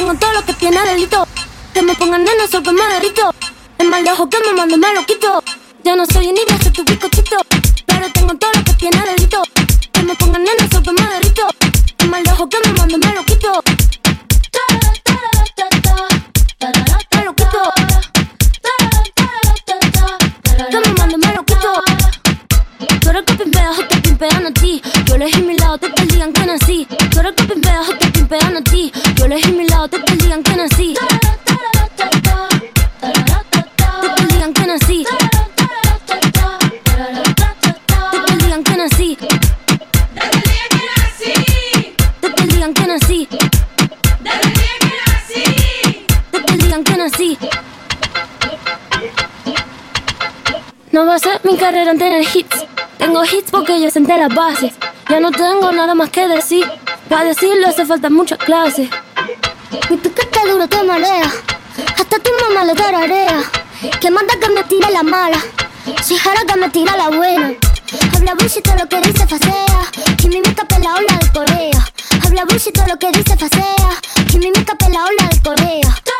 tengo todo lo que tiene delito. Que me pongan nena, soy que me derrito. Es más lejos que me mando, me lo quito. Ya no soy niña, soy tu bizcochito. Carrera en tener hits. Tengo hits porque yo senté las bases. Ya no tengo nada más que decir. Para decirlo hace falta muchas clases. Mi piquete duro te marea. Hasta tu mamá le tararea. Que manda que me tire la mala. Si jara que me tira la buena. Habla bullshit todo lo que dice facea. Y mi mica la ola de Corea. Habla bullshit todo lo que dice facea. Y mi mica la ola de Corea.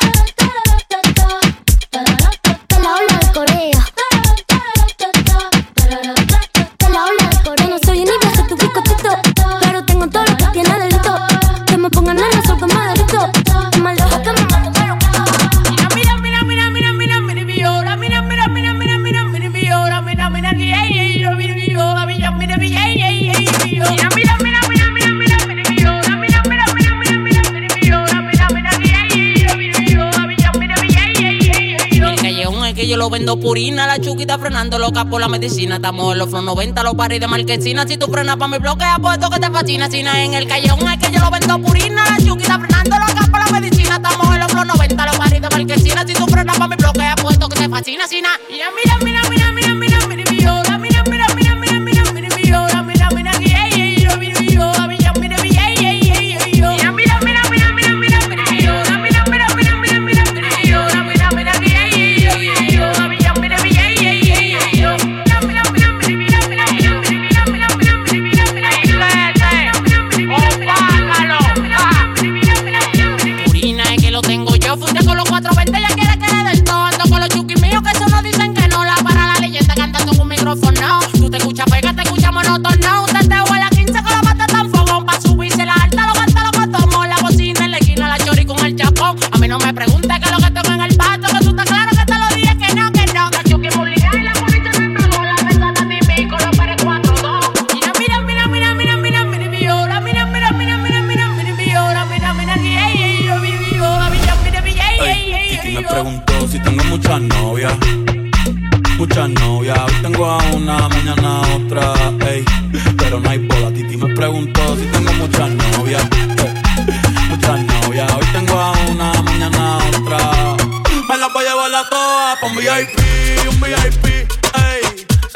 Que yo lo vendo purina, la chuquita frenando loca por la medicina. Estamos en los flow 90, los paris de marquesina. Si tú frenas pa' mi bloque, apuesto que te fascina. Sina en el callejón es que yo lo vendo purina, la chuquita frenando loca por la medicina. Estamos en los flow 90, los paris de marquesina. Si tú frenas pa' mi bloque, apuesto que te fascina. Mira, mira, mira, mira, mira, mira,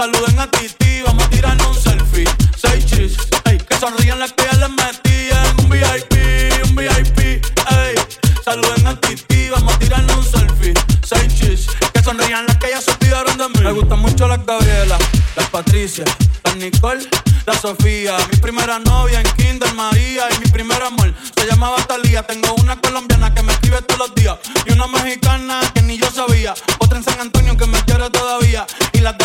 Saluden a Titi, vamos a tirarnos un selfie. Seis chis, ey. Que sonrían las que ya les metí en un VIP, un VIP, ey. Saluden a Titi, vamos a tirarnos un selfie. Seis chis, que sonrían las que ya se olvidaron de mí. Me gustan mucho las Gabriela, las Patricia, las Nicole, la Sofía. Mi primera novia en Kinder María y mi primer amor se llamaba Talía. Tengo una colombiana que me escribe todos los días y una mexicana que ni yo sabía. Otra en San Antonio que me quiere todavía y las de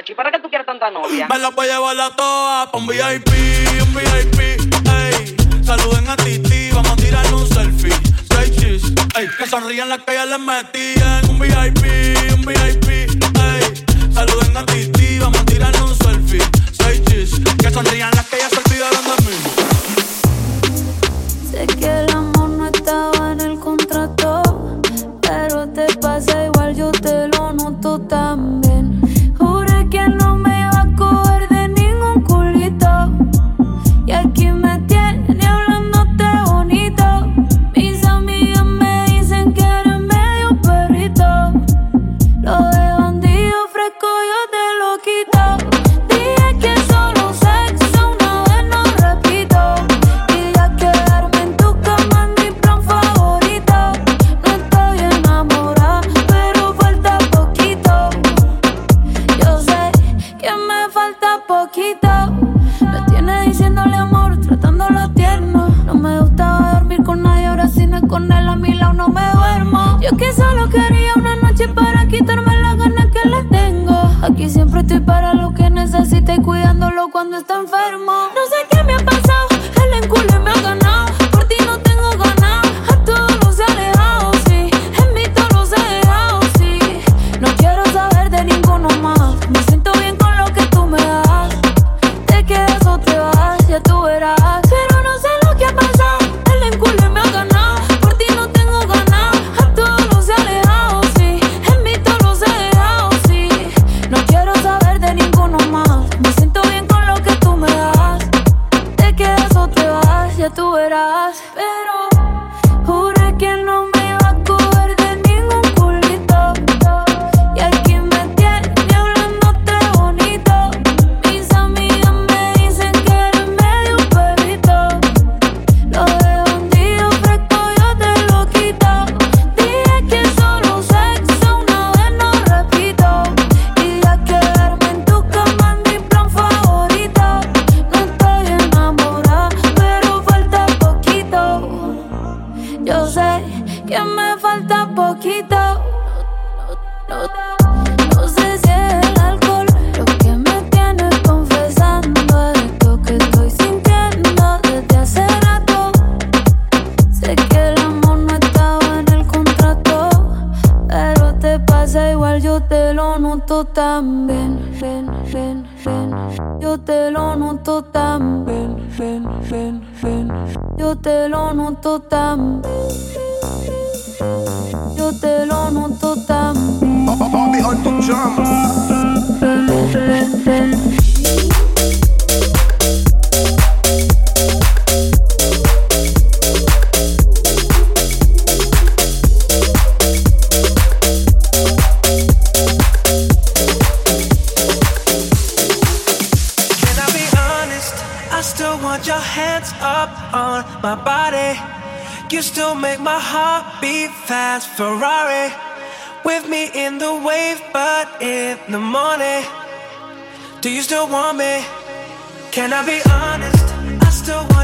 ¿Y para qué tú quieres tanta novia? Me la voy a llevar la toa pa' un VIP, un VIP, ey. Saluden a Titi, vamos a tirarle un selfie. Say cheese, ey. Que sonrían las que ya les metían. Un VIP, un VIP, ey. Saluden a Titi, vamos a tirarle un selfie. Say cheese, que sonrían las que ya se que solo quería una noche para quitarme las ganas que le tengo. Aquí siempre estoy para lo que necesite, cuidándolo cuando está enfermo.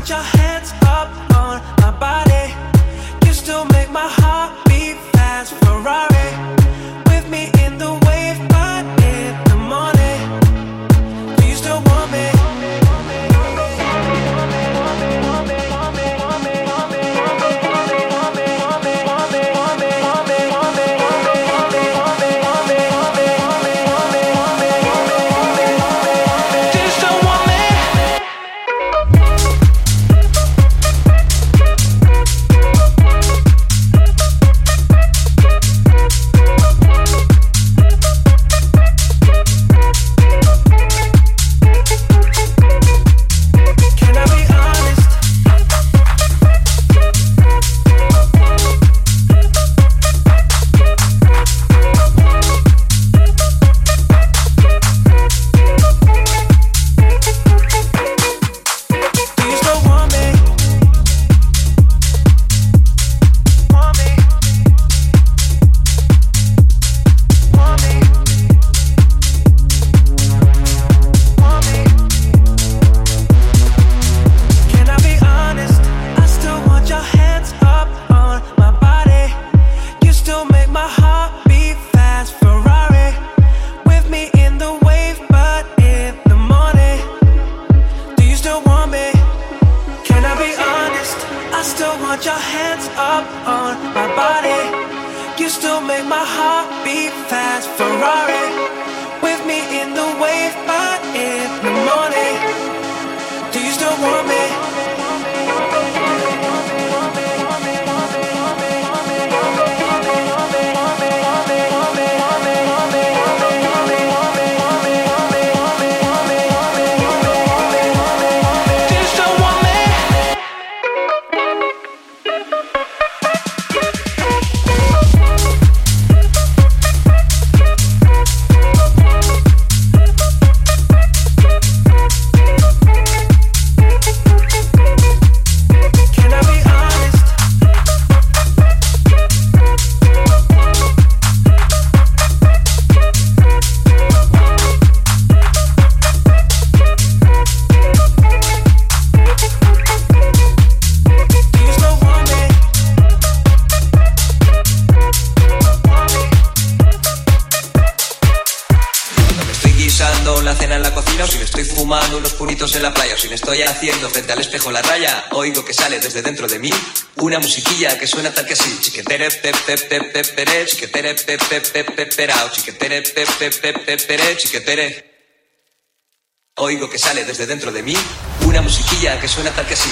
your head. dando unos puritos en la playa, o si me estoy haciendo frente al espejo la raya, oigo que sale desde dentro de mí una musiquilla que suena tal que así, chiquetere pep chiquetere pep pep chiquetere pep pep chiquetere. Oigo que sale desde dentro de mí una musiquilla que suena tal que así.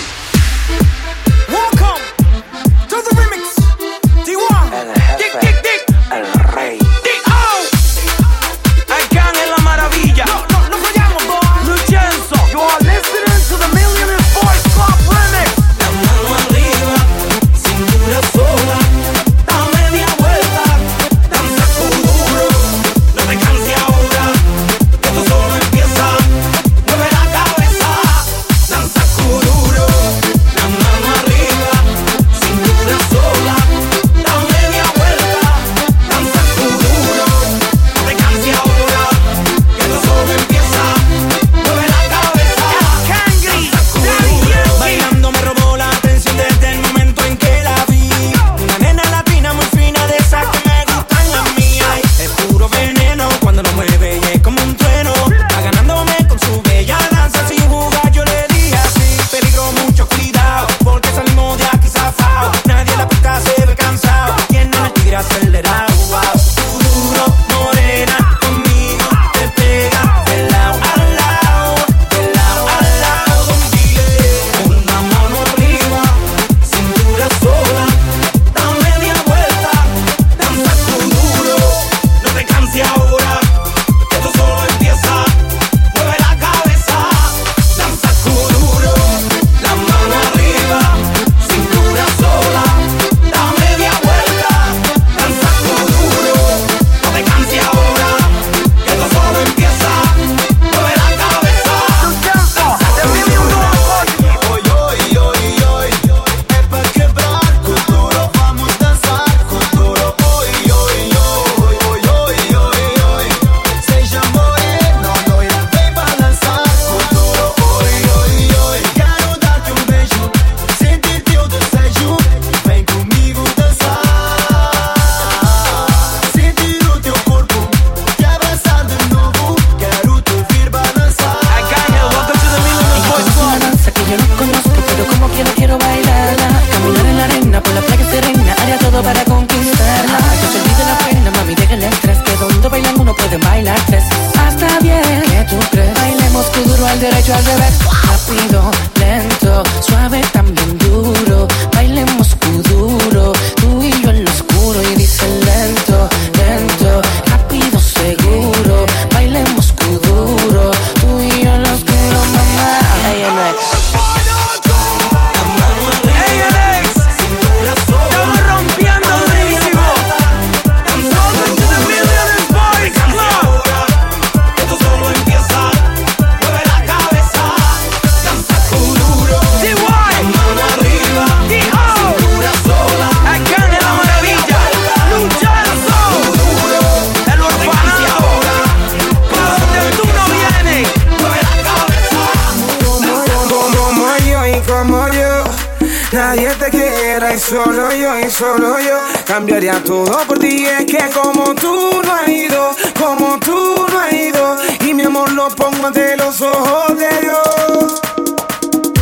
te quiera y solo yo y solo yo cambiaría todo por ti. Es que como tú no has ido, como tú no has ido y mi amor lo pongo ante los ojos de Dios.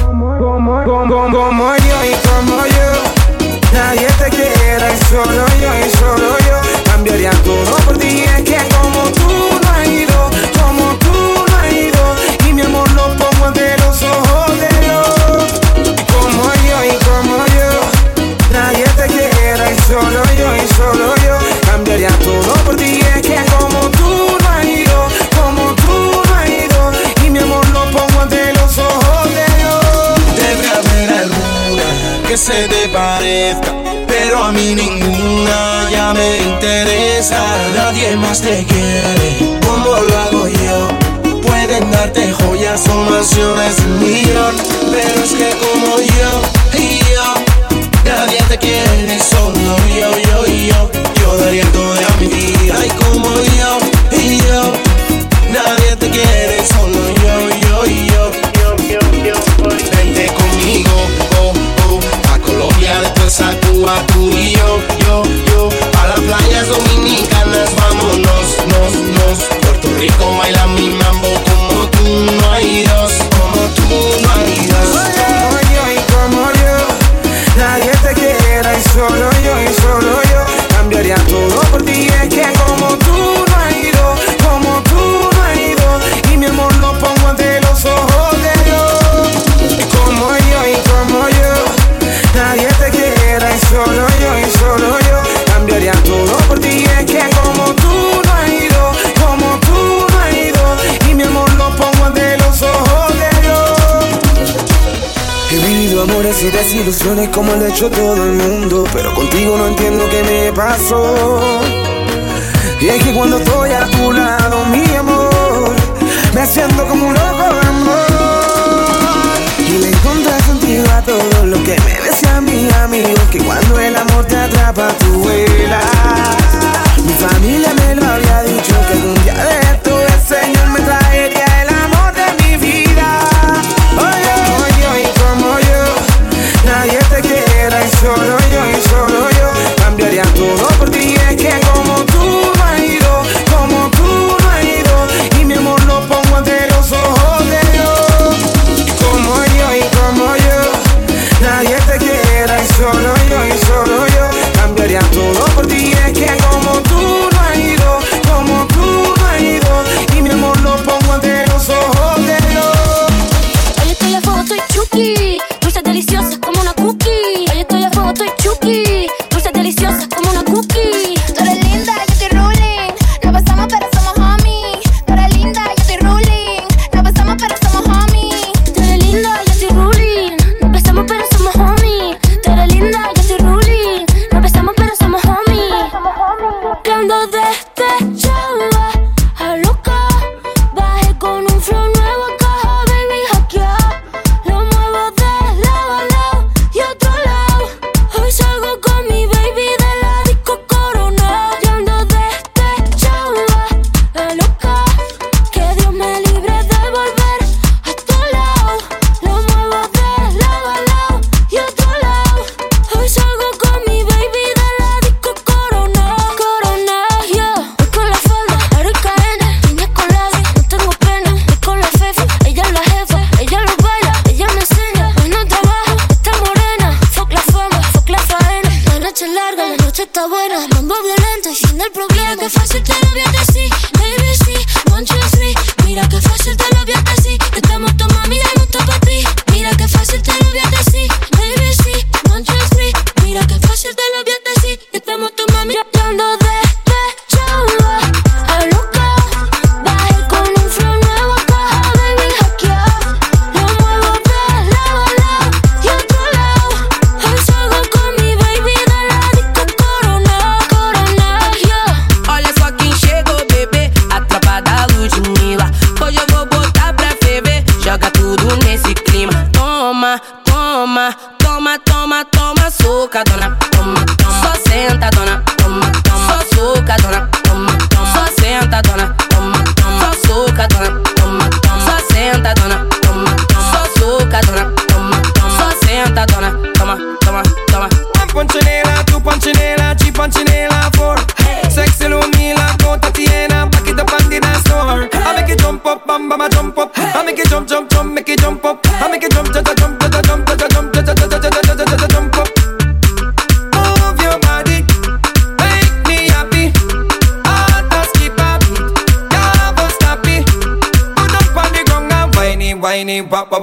Como, como, como, yo y como yo, nadie te quiera y solo yo y solo yo cambiaría todo por ti. Es que como tú que se te parezca, pero a mí ninguna ya me interesa. Nadie más te quiere, como lo hago yo. Pueden darte joyas o mansiones millón, pero es que como yo y yo, nadie te quiere, solo yo, yo yo. Yo daría el ilusiones como lo ha hecho todo el mundo, pero contigo no entiendo qué me pasó. Y es que cuando estoy a tu lado, mi amor, me siento como un loco de amor. Y le encontré sentido a todo lo que me decían mis amigos, que cuando el amor te atrapa, tú vuelas. Mi familia me lo había dicho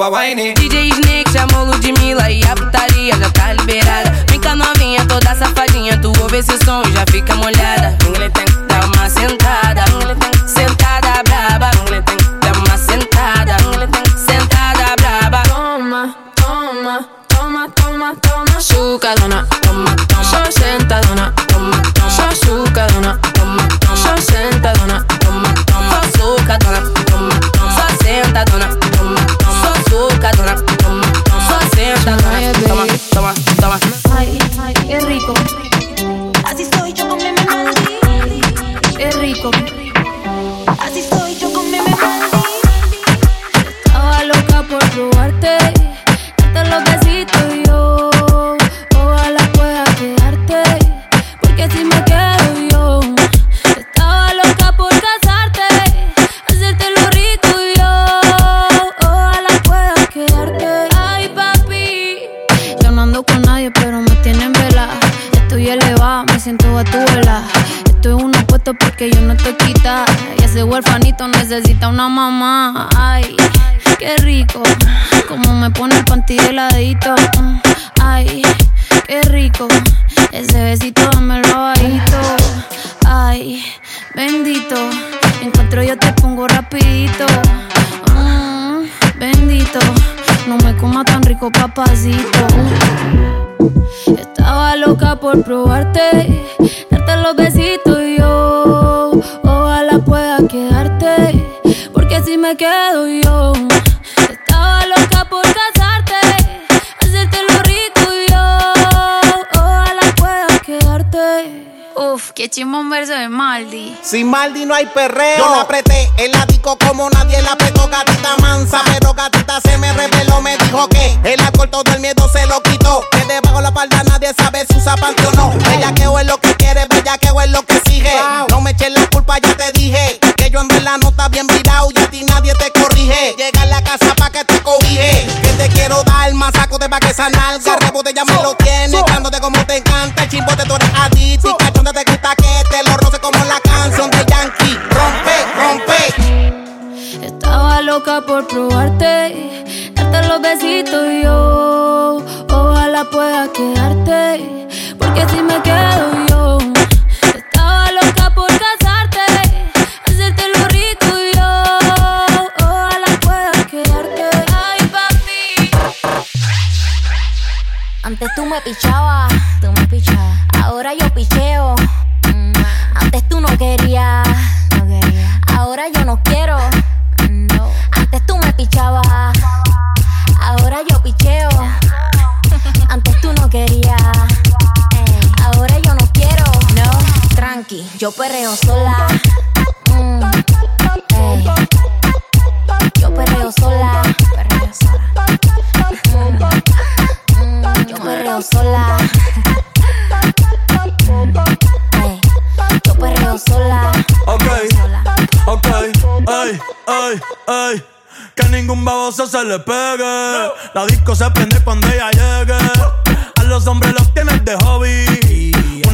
whine it. Así Uf, qué chimón verso de Maldi. Sin Maldi no hay perreo. Yo la apreté en la disco como nadie la apretó, gatita mansa. Pero gatita se me reveló, me dijo que el alcohol todo el miedo se lo quitó. Que debajo la falda nadie sabe si usa panty o no. Bellaqueo es lo que quiere, bellaqueo es lo que sigue. No me eches la culpa, ya te dije. Que yo en verdad no está bien virado y a ti nadie te corrige. Llega a la casa pa' que te cobije. Que te quiero dar más saco de pa' que esa nalga. Rebote ya me lo tú me pichabas, tú me pichabas. Ahora yo picheo. Mm, Antes tú no querías, no quería. Ahora yo no quiero. No. Antes tú me pichabas. Ahora yo picheo. Antes tú no querías. Ahora yo no quiero. No. Tranqui, yo perreo sola. Perreo sola. Ey, Yo perreo sola. Ok, ok, ay, ay, ay. Que ningún baboso se le pegue. La disco se prende cuando ella llegue. A los hombres los tienes de hobby.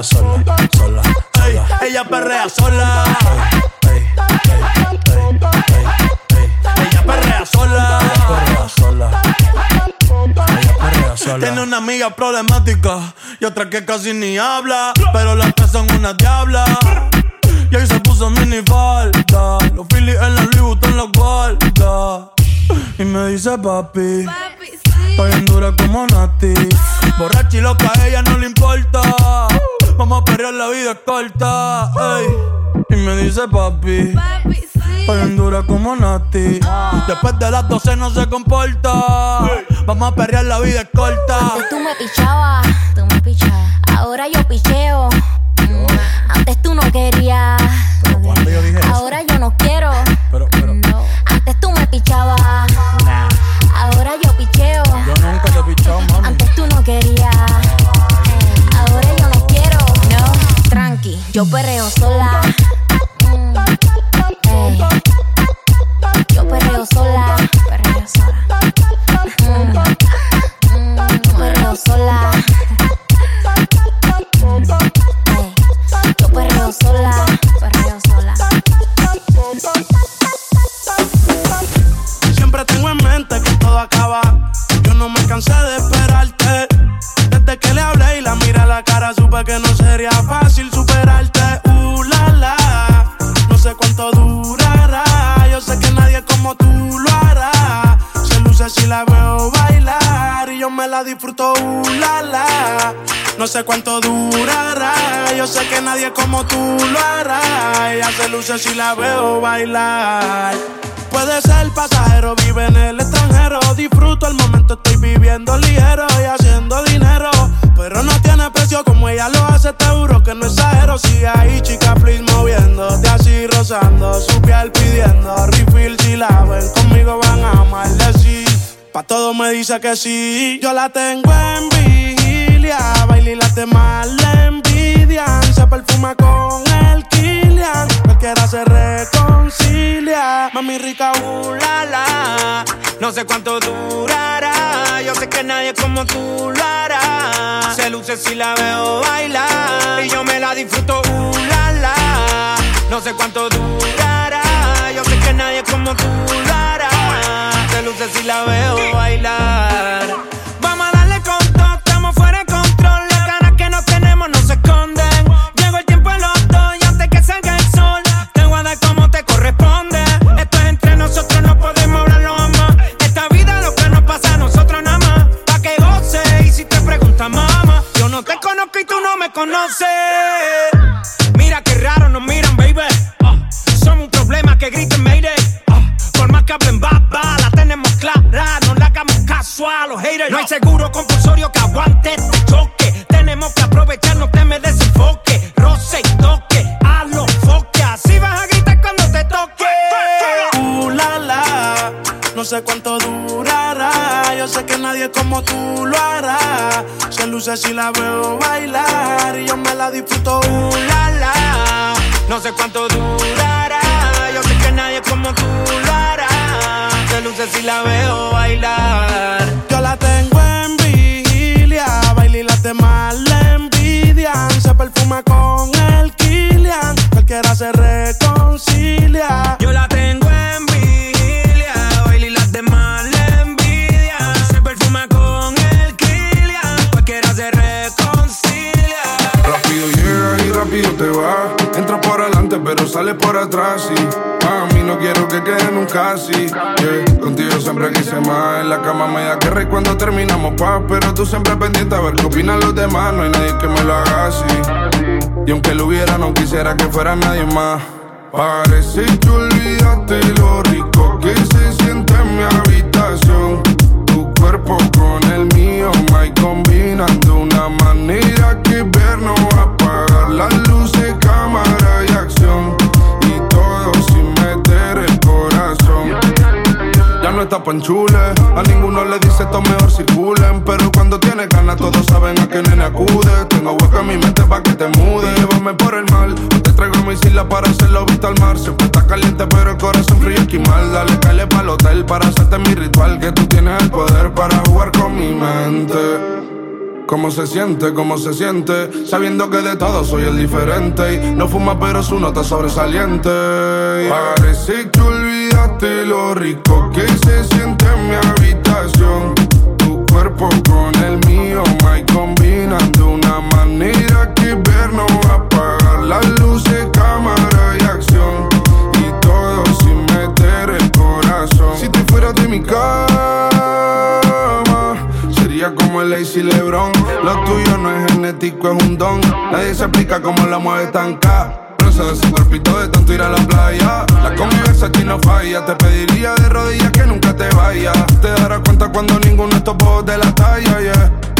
Perrea sola. Sola. Ey, ella perrea sola. Ella perrea sola. Perrea sola. Tiene una amiga problemática y otra que casi ni habla. Pero las tres son una diabla. Y ahí se puso mini falta. Los Phillies en la Louis Vuitton los guarda. Y me dice papi. Estoy en dura como Nati. Borracha y loca, a ella no le importa. Vamos a perrear, la vida es corta. ey. Y me dice papi. Estoy en dura como Nati. Después de las 12 no se comporta. Vamos a perrear, la vida es corta. Antes tú me pichabas, tú me pichabas. Ahora yo picheo. Mm, Antes tú no querías. Ahora yo no quiero. No. Antes tú me pichabas. Yo perreo sola. Mm, ey. Yo perreo sola. Perreo sola. Mm, mm, perreo sola. Ey. Yo perreo sola. Perreo como tú lo hará. Ella se luce si la veo bailar. Puede ser pasajero, vive en el extranjero. Disfruto el momento, estoy viviendo ligero y haciendo dinero. Pero no tiene precio como ella lo hace, te juro que no exagero. Sigue ahí, chica, please, moviéndote así, rozando su piel pidiendo refill. Si la ven conmigo, van a amarle. Pa' todo me dice que sí. Yo la tengo en vigilia, baila y las demás le envidian. Se perfuma con el Kilian, cualquiera se reconcilia. Mami rica, uh, la. No sé cuánto durará. Yo sé que nadie como tú lo hará. Se luce si la veo bailar. Y yo me la disfruto, uh, la. No sé cuánto durará. Yo sé que nadie como tú lo hará. Se luce si la veo bailar. Luce si la veo bailar. Y yo me la disfruto, uh, la, la. No sé cuánto durará. Yo sé que nadie como tú lo hará. Se luce si la veo bailar. Yo la tengo en vigilia. Baila y las demás le envidian. Se perfuma con el Kilian. Cualquiera se reconcilia. Así. Yeah. Contigo siempre quise más. En la cama me da guerra y cuando terminamos paz. Pero tú siempre pendiente a ver qué opinan los demás. No hay nadie que me lo haga así. Y aunque lo hubiera, no quisiera que fuera nadie más. Parece que olvidaste lo rico que se siente en mi habitación. Tu cuerpo con el mío, my combinan de una manera que ver no va a apagar las luces, no está panchule, a ninguno le dice esto mejor circulen. Pero cuando tienes ganas, todos saben a qué nene acude. Tengo hueco en mi mente pa' que te mude. Llévame por el mal, o te traigo mi isla para hacerlo vista al mar. Siempre está caliente, pero el corazón frío esquimal. Dale, calle pa'l hotel para hacerte mi ritual. Que tú tienes el poder para jugar con mi mente. ¿Cómo se siente? ¿Cómo se siente? Sabiendo que de todo soy el diferente. Y no fuma, pero su nota sobresaliente. Parece que lo rico que se siente en mi habitación. Tu cuerpo con el mío, my combinan de una manera que ver no va a apagar las luces, cámara y acción. Y todo sin meter el corazón. Si te fueras de mi cama, sería como el Lazy Lebron. Lo tuyo no es genético, es un don. Nadie se explica cómo la mueves tan ca. Presa de su cuerpito de tanto ir a la playa. La convivencia aquí no falla. Te pediría de rodillas que nunca te vayas. Te darás cuenta cuando ninguno de estos de la talla, yeah.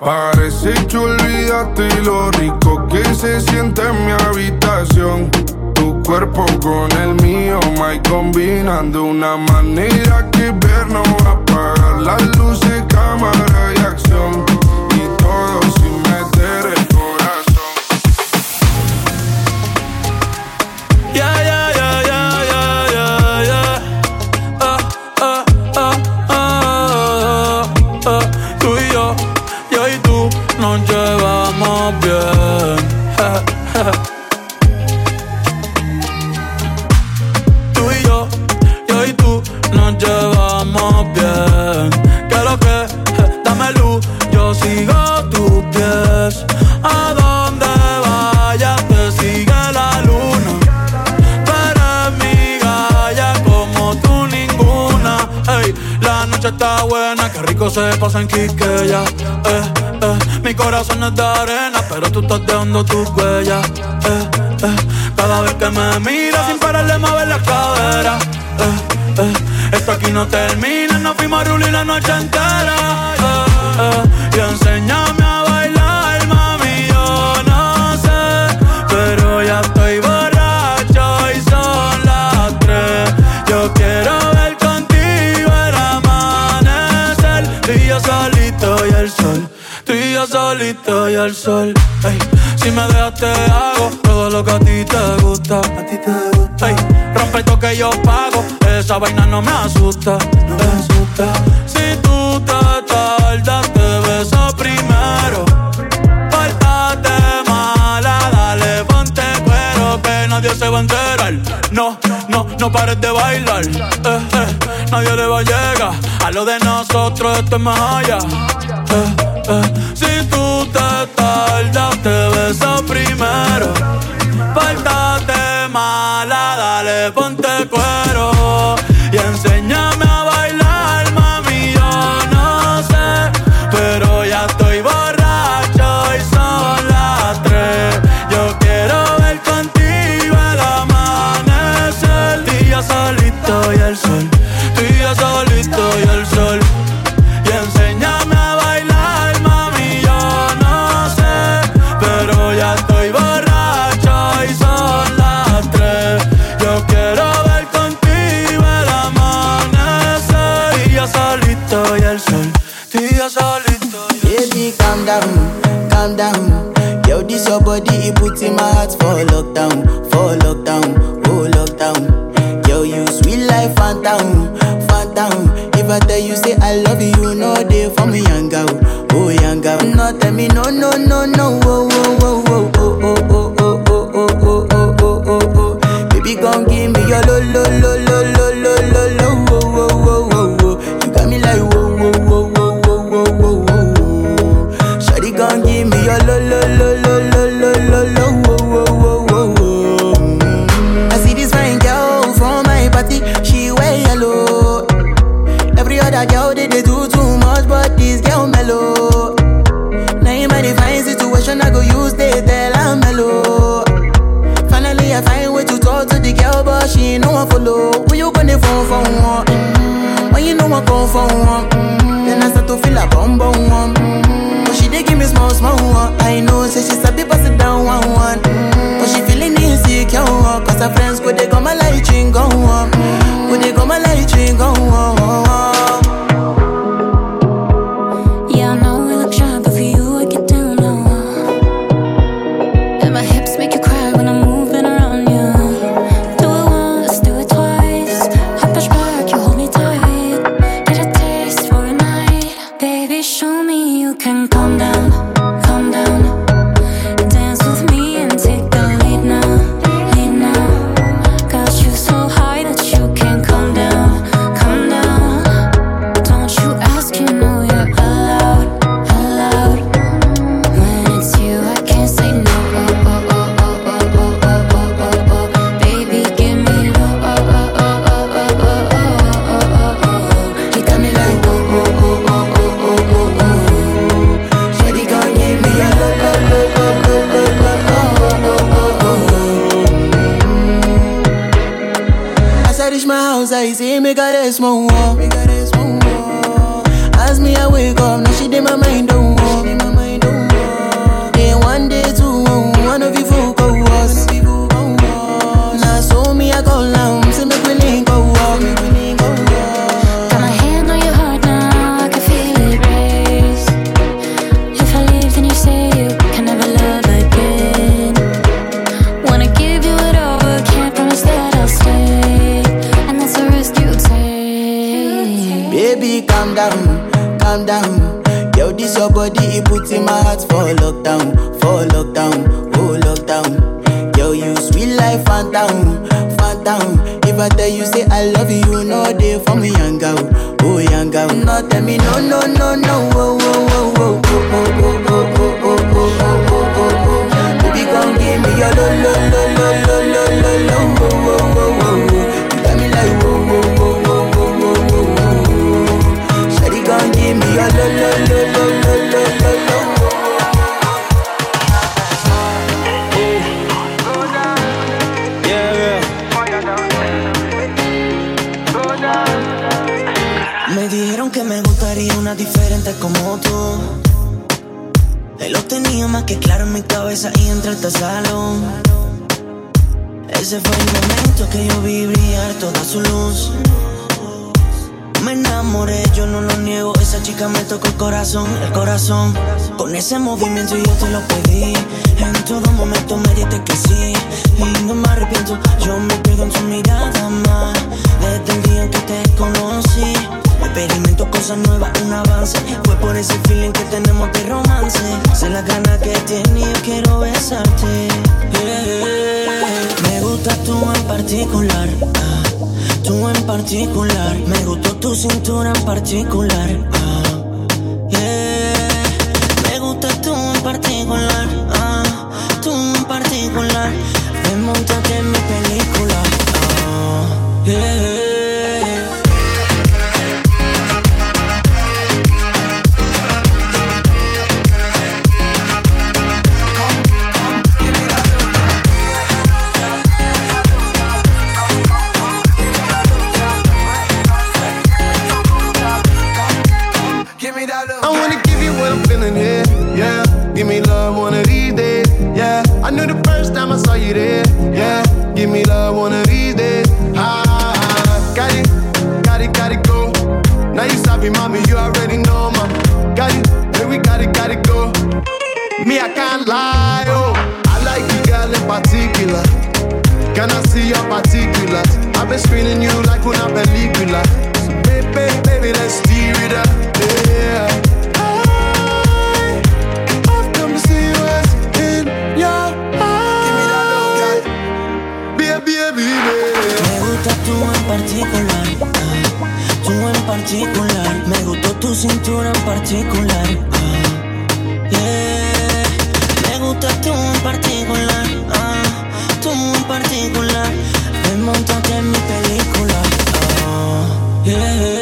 Parece que olvidaste lo rico que se siente en mi habitación. Tu cuerpo con el mío, my combinan de una manera que ver no va a apagar las luces, cámara y acción. se pasa en Quique ya, eh, eh. Mi corazón es de arena, pero tú estás dejando tus huellas, eh, eh. Cada vez que me miras sin pararle mover la cadera, eh, eh. Esto aquí no termina, nos fuimos a rulir la noche entera, eh, eh. esa vaina no me asusta. No me asusta. Si tú te tardas, te beso primero. Pártate mala, dale, ponte cuero, que nadie se va a enterar. No, no, no pares de bailar. Eh, eh, nadie le va a llegar. A lo de nosotros esto es más allá. Eh, si tú te tardas, te beso primero. Pártate mala, dale, ponte cuero todo lo essa friend cabeza y entré a este salón. Ese fue el momento que yo vi brillar toda su luz. Me enamoré, yo no lo niego. Esa chica me tocó el corazón, el corazón. Con ese movimiento yo te lo pedí. En todo momento me dijiste que sí. Y no me arrepiento, yo me pierdo en tu mirada más. Desde el día en que te conocí. Experimento cosas nuevas, un avance. Fue por ese feeling que tenemos de romance. Sé la gana que tiene y quiero besarte. Me gusta tú en particular. ah, Tú en particular. Me gustó tu cintura en particular. ah. Me gusta tú en particular. ah, Tú en particular. Me montaste en mi película. Can I see your particulars? I've been screening you like una película. So baby, baby, let's steer it up. Yeah. To see in your eyes. Baby, baby. Me gusta tú en particular. Ah, tú en particular. Me gustó tu cintura en particular. Ah, yeah. Me gusta tú en particular particular. Me montaste en mi película. Oh, yeah.